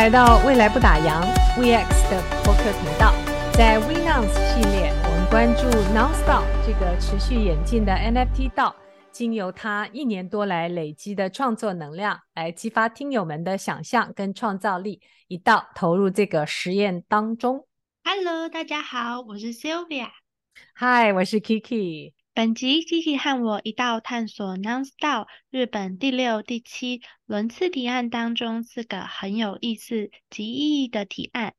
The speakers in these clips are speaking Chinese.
来到未来不打烊 VX 的播客频道。在 WeNounce 系列，我们关注 NounsDAO 这个持续演进的 NFT 道，经由它一年多来累积的创作能量，来激发听友们的想象跟创造力，一道投入这个实验当中。Hello，大家好，我是 Sylvia。Hi，我是 Kiki。本集 Kiki 和我一道探索 NounsDAO 日本第六、第七轮次提案当中四个很有意思及意义的提案，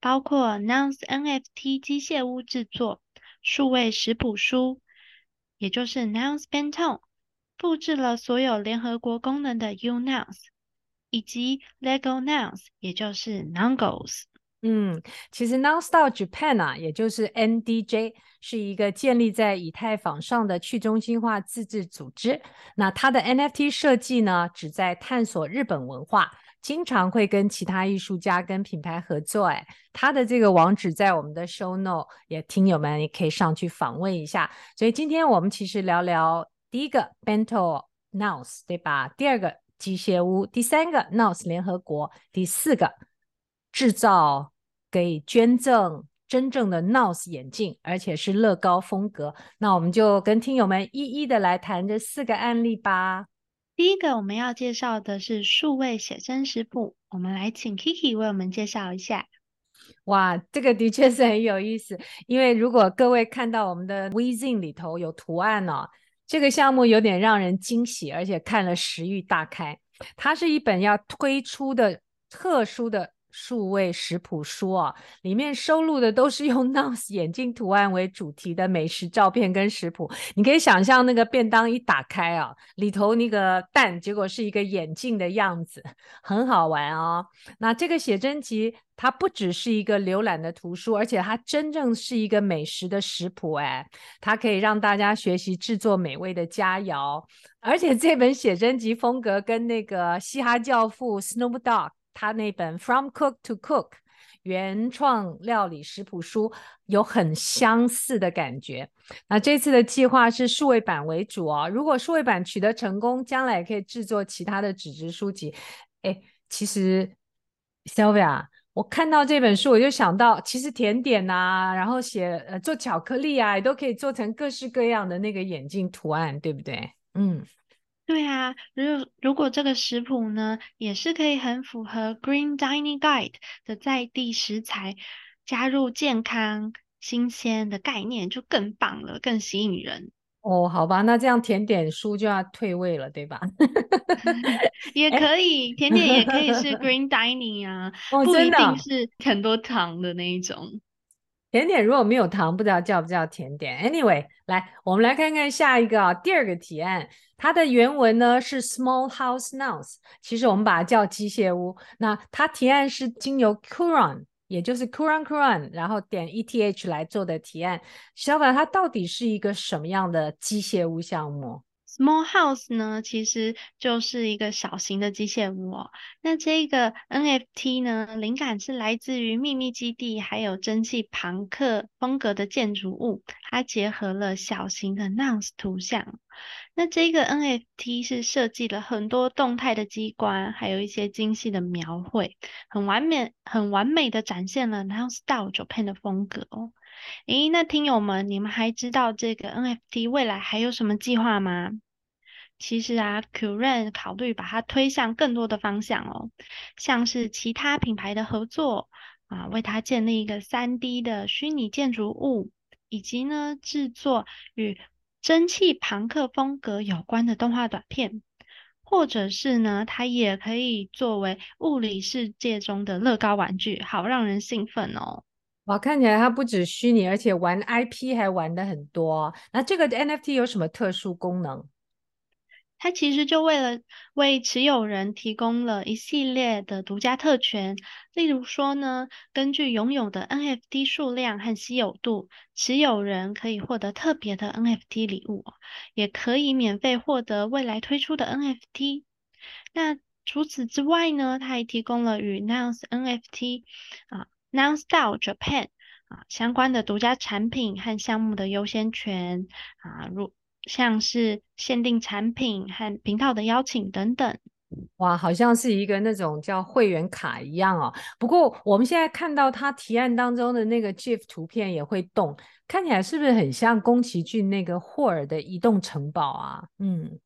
包括 Nous NFT 机械屋制作、数位食谱书，也就是 Nous Benton，复制了所有联合国功能的 uNous，以及 Lego Nouns，也就是 Nongos。嗯，其实 NounsDAO Japan 啊，也就是 NDJ，是一个建立在以太坊上的去中心化自治组织。那它的 NFT 设计呢，旨在探索日本文化，经常会跟其他艺术家跟品牌合作。哎，它的这个网址在我们的 Show Note，也听友们也可以上去访问一下。所以今天我们其实聊聊第一个 Bento Nous，对吧？第二个机械屋，第三个 Nous 联合国，第四个制造。给捐赠真正的 Nous 眼镜，而且是乐高风格。那我们就跟听友们一一的来谈这四个案例吧。第一个我们要介绍的是数位写真食谱，我们来请 Kiki 为我们介绍一下。哇，这个的确是很有意思，因为如果各位看到我们的 WeZine 里头有图案哦，这个项目有点让人惊喜，而且看了食欲大开。它是一本要推出的特殊的。数位食谱书啊，里面收录的都是用 NOS 眼镜图案为主题的美食照片跟食谱。你可以想象那个便当一打开啊，里头那个蛋结果是一个眼镜的样子，很好玩哦。那这个写真集它不只是一个浏览的图书，而且它真正是一个美食的食谱哎，它可以让大家学习制作美味的佳肴。而且这本写真集风格跟那个嘻哈教父 Snoop Dogg 他那本《From Cook to Cook》原创料理食谱书有很相似的感觉。那这次的计划是数位版为主哦。如果数位版取得成功，将来也可以制作其他的纸质书籍。哎，其实 Sylvia，我看到这本书，我就想到，其实甜点啊，然后写呃做巧克力啊，也都可以做成各式各样的那个眼镜图案，对不对？嗯。对啊，如如果这个食谱呢，也是可以很符合 Green Dining Guide 的在地食材，加入健康、新鲜的概念，就更棒了，更吸引人。哦，好吧，那这样甜点书就要退位了，对吧？也可以，甜点也可以是 Green Dining 啊，哦，不一定是很多糖的那一种。甜点如果没有糖，不知道叫不叫甜点。Anyway，来，我们来看看下一个啊，第二个提案，它的原文呢是 Small House nouns，其实我们把它叫机械屋。那它提案是经由 Curon，也就是 Curon Curon，然后点 ETH 来做的提案。小凡，它到底是一个什么样的机械屋项目？Small House 呢，其实就是一个小型的机械屋哦。那这个 NFT 呢，灵感是来自于秘密基地，还有蒸汽朋克风格的建筑物，它结合了小型的 Nous 图像。那这个 NFT 是设计了很多动态的机关，还有一些精细的描绘，很完美、很完美的展现了 NounsDAO Japan 的风格哦。诶，那听友们，你们还知道这个 NFT 未来还有什么计划吗？其实啊 curan 考虑把它推向更多的方向哦，像是其他品牌的合作啊，为它建立一个 3D 的虚拟建筑物，以及呢制作与蒸汽朋克风格有关的动画短片，或者是呢，它也可以作为物理世界中的乐高玩具，好让人兴奋哦。哇，看起来它不止虚拟，而且玩 IP 还玩的很多。那这个 NFT 有什么特殊功能？它其实就为了为持有人提供了一系列的独家特权，例如说呢，根据拥有的 NFT 数量和稀有度，持有人可以获得特别的 NFT 礼物，也可以免费获得未来推出的 NFT。那除此之外呢，它还提供了与 Nouns NFT 啊。NounsDAO Japan 啊，相关的独家产品和项目的优先权啊，如像是限定产品和频道的邀请等等。哇，好像是一个那种叫会员卡一样哦。不过我们现在看到他提案当中的那个 GIF 图片也会动，看起来是不是很像宫崎骏那个霍尔的移动城堡啊？嗯。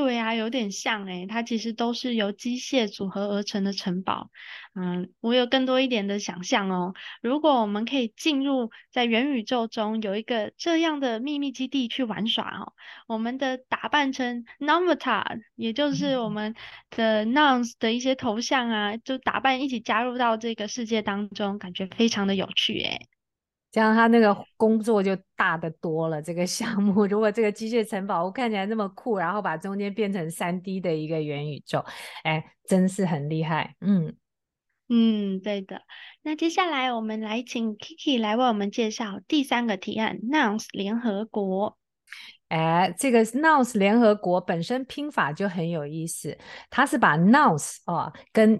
对啊，有点像诶，它其实都是由机械组合而成的城堡。嗯，我有更多一点的想象哦。如果我们可以进入在元宇宙中有一个这样的秘密基地去玩耍哦，我们的打扮成 Navata，也就是我们的 Nouns 的一些头像啊，就打扮一起加入到这个世界当中，感觉非常的有趣诶。这样他那个工作就大得多了。这个项目，如果这个机械城堡屋看起来那么酷，然后把中间变成三 D 的一个元宇宙，哎，真是很厉害。嗯嗯，对的。那接下来我们来请 Kiki 来为我们介绍第三个提案 Nouns 联合国。哎，这个 Nouns 联合国本身拼法就很有意思，它是把 Nouns 哦跟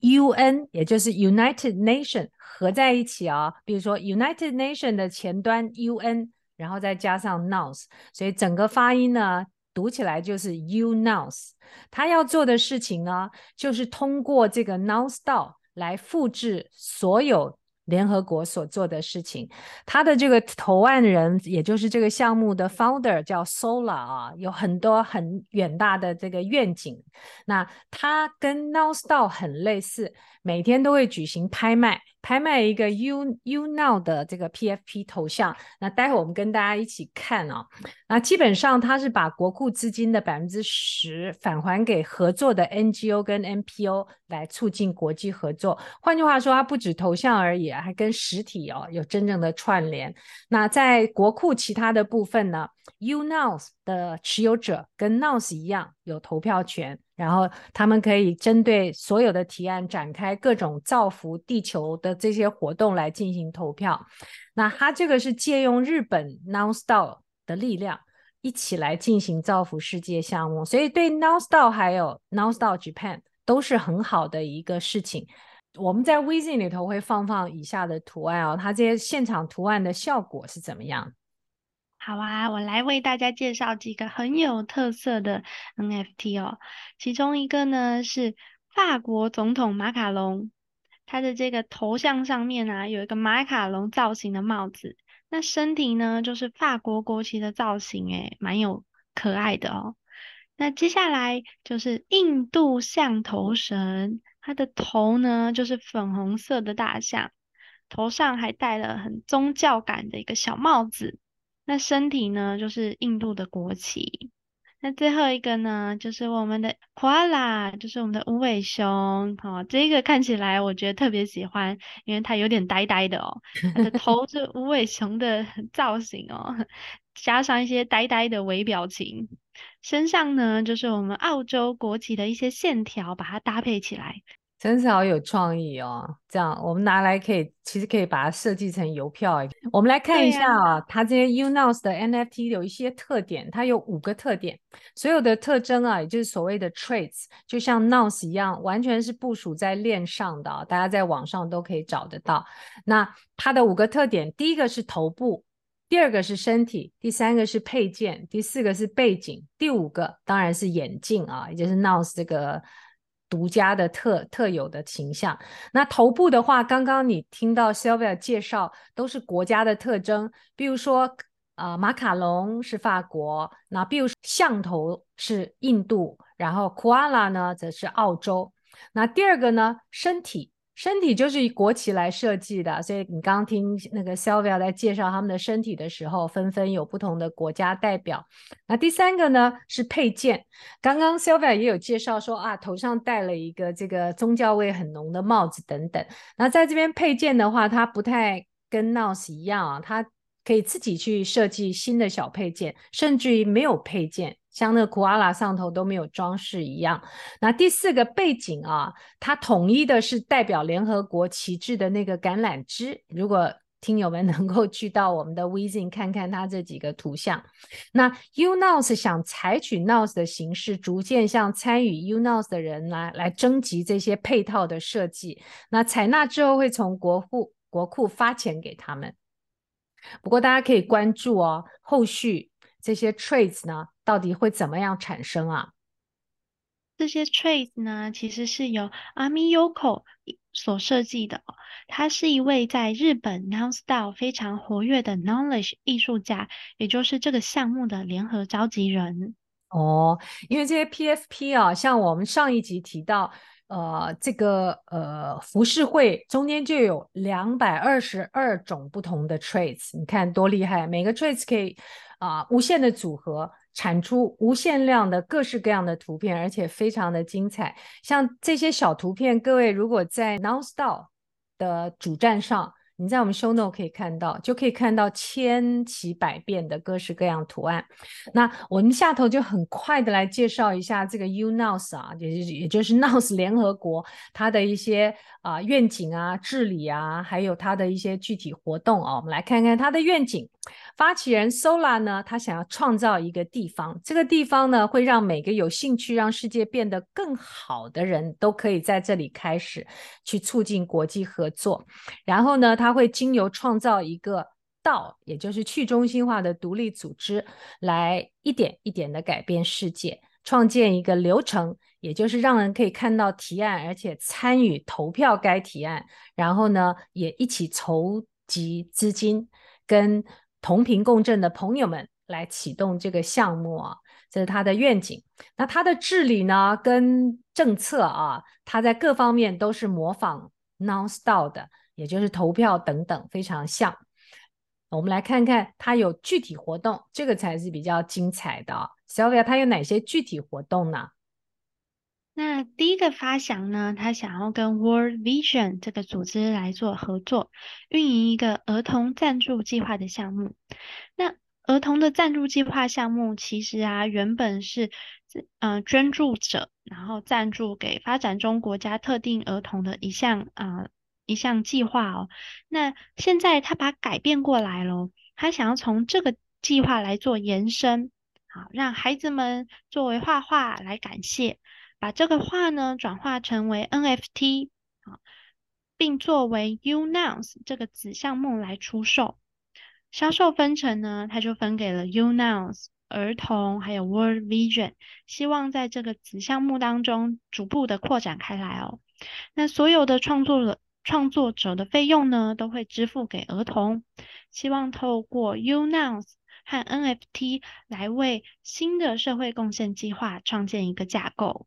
UN，也就是 United Nation 合在一起哦。比如说 United Nation 的前端 UN，然后再加上 Nouns，所以整个发音呢读起来就是 uNouns。它要做的事情呢，就是通过这个 Nouns DAO 来复制所有。联合国所做的事情，他的这个投案人，也就是这个项目的 founder 叫 Sola 啊，有很多很远大的这个愿景。那他跟 Nowstar 很类似，每天都会举行拍卖。拍卖一个 U uNow 的这个 PFP 头像，那待会我们跟大家一起看哦。那基本上它是把国库资金的百分之十返还给合作的 NGO 跟 NPO 来促进国际合作。换句话说，它不止头像而已，还跟实体哦有真正的串联。那在国库其他的部分呢，uNow 的持有者跟 nows 一样有投票权。然后他们可以针对所有的提案展开各种造福地球的这些活动来进行投票。那他这个是借用日本 Nouns DAO 的力量一起来进行造福世界项目，所以对 Nouns DAO 还有 Nouns DAO Japan 都是很好的一个事情。我们在微信里头会放放以下的图案哦，它这些现场图案的效果是怎么样？好啊，我来为大家介绍几个很有特色的 NFT 哦。其中一个呢是法国总统马卡龙，他的这个头像上面啊有一个马卡龙造型的帽子，那身体呢就是法国国旗的造型，诶，蛮有可爱的哦。那接下来就是印度象头神，他的头呢就是粉红色的大象，头上还戴了很宗教感的一个小帽子。那身体呢，就是印度的国旗。那最后一个呢，就是我们的 Koala，就是我们的无尾熊。好、哦，这个看起来我觉得特别喜欢，因为它有点呆呆的哦。它的 头是无尾熊的 造型哦，加上一些呆呆的微表情。身上呢，就是我们澳洲国旗的一些线条，把它搭配起来。真是好有创意哦！这样我们拿来可以，其实可以把它设计成邮票。我们来看一下啊，啊它这些 uNouns 的 NFT 有一些特点，它有五个特点，所有的特征啊，也就是所谓的 traits，就像 Nouns 一样，完全是部署在链上的，大家在网上都可以找得到。那它的五个特点，第一个是头部，第二个是身体，第三个是配件，第四个是背景，第五个当然是眼镜啊，也就是 Nouns 这个。独家的特特有的形象。那头部的话，刚刚你听到 Sylvia 介绍，都是国家的特征，比如说啊、呃，马卡龙是法国，那比如说象头是印度，然后 Koala 呢则是澳洲。那第二个呢，身体。身体就是以国旗来设计的，所以你刚刚听那个 Sylvia 在介绍他们的身体的时候，纷纷有不同的国家代表。那第三个呢是配件，刚刚 Sylvia 也有介绍说啊，头上戴了一个这个宗教味很浓的帽子等等。那在这边配件的话，它不太跟 Nouns 一样啊，它可以自己去设计新的小配件，甚至于没有配件。像那个 Koala 上头都没有装饰一样。那第四个背景啊，它统一的是代表联合国旗帜的那个橄榄枝。如果听友们能够去到我们的 Wezine 看看它这几个图像，那 UNOS 想采取 NOS 的形式，逐渐向参与 UNOS 的人来来征集这些配套的设计。那采纳之后会从国库国库发钱给他们。不过大家可以关注哦，后续这些 traits 呢？到底会怎么样产生啊？这些 trays 呢，其实是由 Ami Yoko 所设计的。他是一位在日本 Non Style 非常活跃的 Knowledge 艺术家，也就是这个项目的联合召集人。哦，因为这些 PFP 啊，像我们上一集提到，呃，这个呃服饰会中间就有两百二十二种不同的 traits，你看多厉害！每个 traits 可以啊、呃、无限的组合。产出无限量的各式各样的图片，而且非常的精彩。像这些小图片，各位如果在 Now Style 的主站上，你在我们 Show Note 可以看到，就可以看到千奇百变的各式各样图案。那我们下头就很快的来介绍一下这个 UNOS 啊，也也就是 NOS 联合国它的一些啊、愿景啊、治理啊，还有它的一些具体活动啊。我们来看看它的愿景。发起人 Sola 呢，他想要创造一个地方，这个地方呢，会让每个有兴趣让世界变得更好的人都可以在这里开始去促进国际合作。然后呢，他会经由创造一个道，也就是去中心化的独立组织，来一点一点的改变世界，创建一个流程，也就是让人可以看到提案，而且参与投票该提案，然后呢，也一起筹集资金跟。同频共振的朋友们来启动这个项目啊，这是他的愿景。那他的治理呢，跟政策啊，他在各方面都是模仿 Now Style 的，也就是投票等等，非常像。我们来看看他有具体活动，这个才是比较精彩的。Sylvia，他有哪些具体活动呢？那第一个发想呢，他想要跟 World Vision 这个组织来做合作，运营一个儿童赞助计划的项目。那儿童的赞助计划项目其实啊，原本是呃捐助者然后赞助给发展中国家特定儿童的一项啊、一项计划哦。那现在他把改变过来了，他想要从这个计划来做延伸，好让孩子们作为画画来感谢。把这个画呢转化成为 NFT 啊，并作为 UNOUNS 这个子项目来出售。销售分成呢，它就分给了 UNOUNS 儿童还有 World Vision，希望在这个子项目当中逐步的扩展开来哦。那所有的创作的创作者的费用呢，都会支付给儿童，希望透过 UNOUNS 和 NFT 来为新的社会贡献计划创建一个架构。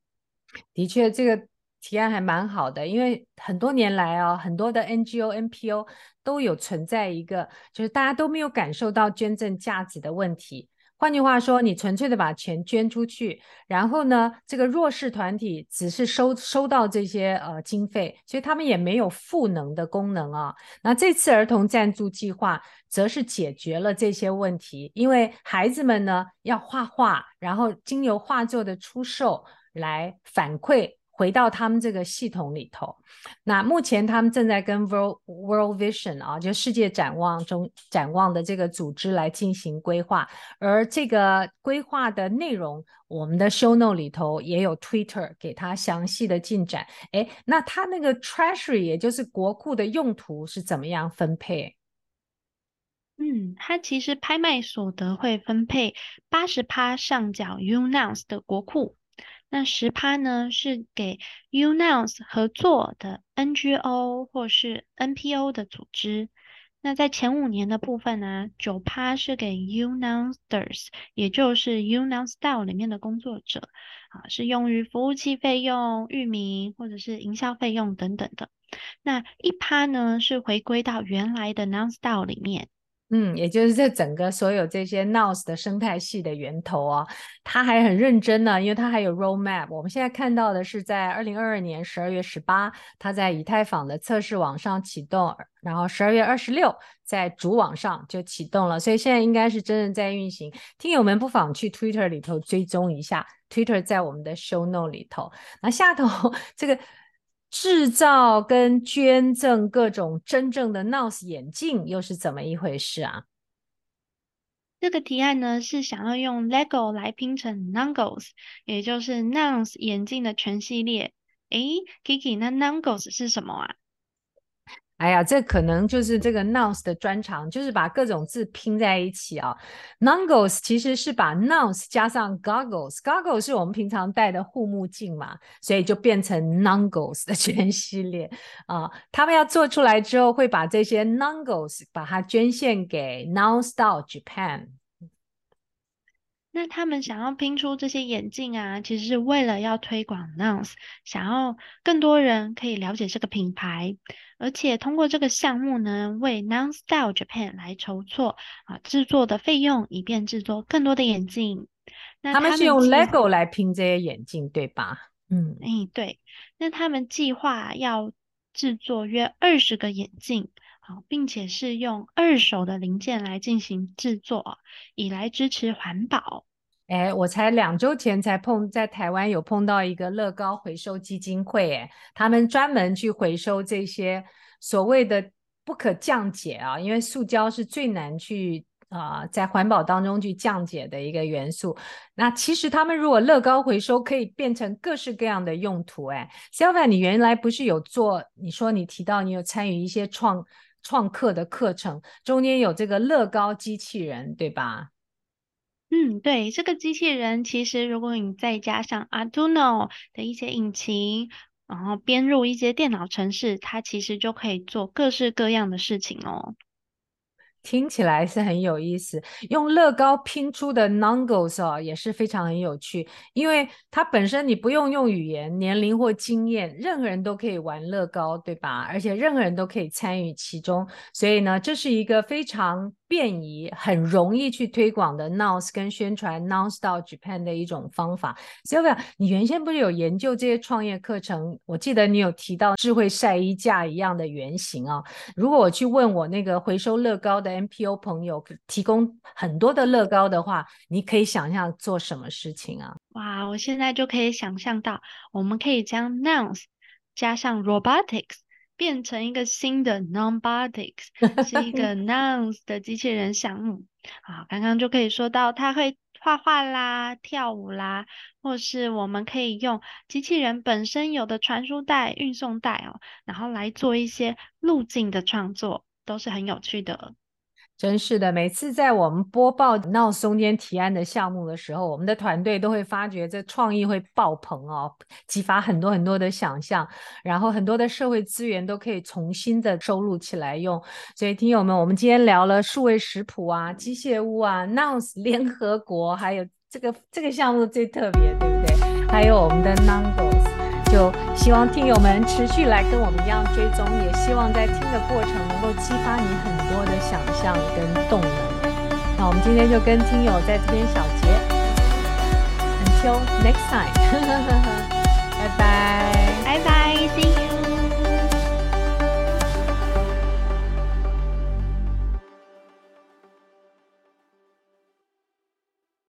的确，这个提案还蛮好的，因为很多年来啊，很多的 NGO、NPO 都有存在一个，就是大家都没有感受到捐赠价值的问题。换句话说，你纯粹的把钱捐出去，然后呢，这个弱势团体只是收收到这些呃经费，所以他们也没有赋能的功能啊。那这次儿童赞助计划则是解决了这些问题，因为孩子们呢要画画，然后经由画作的出售。来反馈回到他们这个系统里头。那目前他们正在跟 World World Vision 啊，就世界展望中展望的这个组织来进行规划。而这个规划的内容，我们的 Show Note 里头也有 Twitter 给他详细的进展。诶，那他那个 Treasury 也就是国库的用途是怎么样分配？嗯，他其实拍卖所得会分配八十趴上缴 UNOUNS 的国库。那十趴呢，是给 union 合作的 NGO 或是 NPO 的组织。那在前五年的部分呢，九趴是给 UNOUNSers，也就是 UNOUNS Style 里面的工作者，啊，是用于服务器费用、域名或者是营销费用等等的。那一趴呢，是回归到原来的 NonStyle 里面。嗯，也就是这整个所有这些 NOS 的生态系的源头啊，他还很认真呢，因为他还有 roadmap。我们现在看到的是在二零二二年十二月十八，他在以太坊的测试网上启动，然后十二月二十六在主网上就启动了，所以现在应该是真正在运行。听友们不妨去 Twitter 里头追踪一下，Twitter 在我们的 Show Note 里头。那下头 这个。制造跟捐赠各种真正的 NOS 眼镜又是怎么一回事啊？这个提案呢，是想要用 LEGO 来拼成 Nongos，也就是 NOS 眼镜的全系列。诶，Kiki，那 Nongos 是什么啊？哎呀，这可能就是这个 Nouns 的专长，就是把各种字拼在一起啊。Nongles 其实是把 Nouns 加上 Goggles，Goggles 是我们平常戴的护目镜嘛，所以就变成 Nongles 的 全系列啊。他们要做出来之后，会把这些 Nongles 把它捐献给 NounsStyle Japan。那他们想要拼出这些眼镜啊，其实是为了要推广 Nouns，想要更多人可以了解这个品牌，而且通过这个项目呢，为 NounsStyle Japan 来筹措啊制作的费用，以便制作更多的眼镜。那他们，他们是用 Lego 来拼这些眼镜，对吧？嗯，哎，对。那他们计划要制作约二十个眼镜。好，并且是用二手的零件来进行制作，以来支持环保。哎，我才两周前才碰在台湾有碰到一个乐高回收基金会，哎，他们专门去回收这些所谓的不可降解啊，因为塑胶是最难去啊、在环保当中去降解的一个元素。那其实他们如果乐高回收可以变成各式各样的用途，哎，Sylvia，你原来不是有做？你说你提到你有参与一些创。创客的课程中间有这个乐高机器人，对吧？嗯，对，这个机器人其实如果你再加上 Arduino 的一些引擎，然后编入一些电脑程式，它其实就可以做各式各样的事情哦。听起来是很有意思，用乐高拼出的 Nongles 哦，也是非常很有趣，因为它本身你不用用语言、年龄或经验，任何人都可以玩乐高，对吧？而且任何人都可以参与其中，所以呢，这是一个非常便宜、很容易去推广的 Nouns 跟宣传 NounsStyle Japan 的一种方法。Sylvia，你原先不是有研究这些创业课程？我记得你有提到智慧晒衣架一样的原型啊。如果我去问我那个回收乐高的 NPO 朋友，提供很多的乐高的话，你可以想象做什么事情啊？哇，我现在就可以想象到，我们可以将 Nouns 加上 Robotics。变成一个新的 Nonbotics，是一个 Nouns 的机器人项目。好，刚刚就可以说到，它会画画啦、跳舞啦，或是我们可以用机器人本身有的传输带、运送带哦，然后来做一些路径的创作，都是很有趣的。真是的，每次在我们播报 now 中间提案的项目的时候，我们的团队都会发觉这创意会爆棚哦，激发很多很多的想象，然后很多的社会资源都可以重新的收录起来用。所以，听友们，我们今天聊了数位食谱啊、机械屋啊、Nouns 联合国，还有这个这个项目最特别，对不对？还有我们的 Nongles。就希望听友们持续来跟我们一样追踪，也希望在听的过程能够激发你很多的想象跟动能。那我们今天就跟听友在这边小结，Until next time。